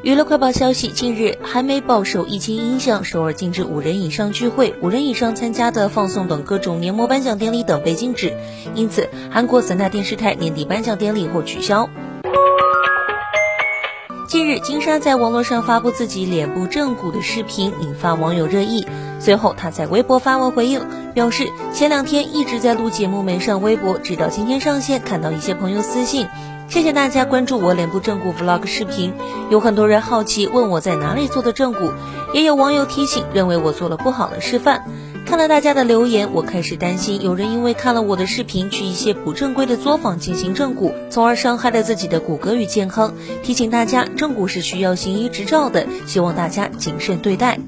娱乐快报消息：近日，韩媒报受疫情影响，首尔禁止五人以上聚会、五人以上参加的放送等各种年末颁奖典礼等被禁止，因此韩国三大电视台年底颁奖典礼或取消。近日，金莎在网络上发布自己脸部正骨的视频，引发网友热议。随后，她在微博发文回应，表示前两天一直在录节目没上微博，直到今天上线，看到一些朋友私信。谢谢大家关注我脸部正骨 vlog 视频，有很多人好奇问我在哪里做的正骨，也有网友提醒认为我做了不好的示范。看了大家的留言，我开始担心有人因为看了我的视频去一些不正规的作坊进行正骨，从而伤害了自己的骨骼与健康。提醒大家，正骨是需要行医执照的，希望大家谨慎对待。